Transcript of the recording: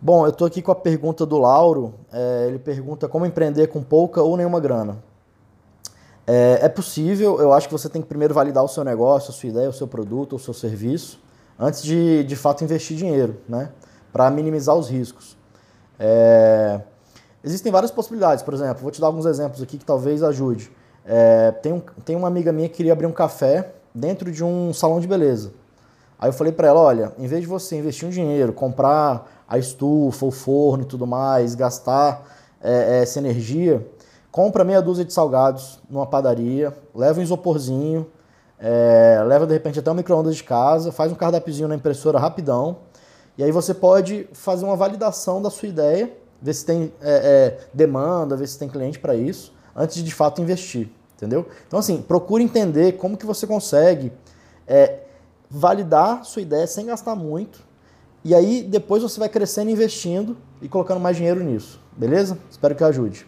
Bom, eu estou aqui com a pergunta do Lauro. É, ele pergunta como empreender com pouca ou nenhuma grana. É, é, possível, eu acho que você tem que primeiro validar o seu negócio, a sua ideia, o seu produto, o seu serviço, antes de de fato investir dinheiro, né? Para minimizar os riscos. É, existem várias possibilidades, por exemplo, vou te dar alguns exemplos aqui que talvez ajude. É, tem, um, tem uma amiga minha que queria abrir um café dentro de um salão de beleza. Aí eu falei para ela, olha, em vez de você investir um dinheiro, comprar a estufa, o forno e tudo mais, gastar é, é, essa energia, compra meia dúzia de salgados numa padaria, leva um isoporzinho, é, leva de repente até um micro-ondas de casa, faz um cardápiozinho na impressora rapidão, e aí você pode fazer uma validação da sua ideia, ver se tem é, é, demanda, ver se tem cliente para isso, antes de de fato investir, entendeu? Então assim, procure entender como que você consegue é, validar sua ideia sem gastar muito, e aí depois você vai crescendo investindo e colocando mais dinheiro nisso, beleza? Espero que ajude.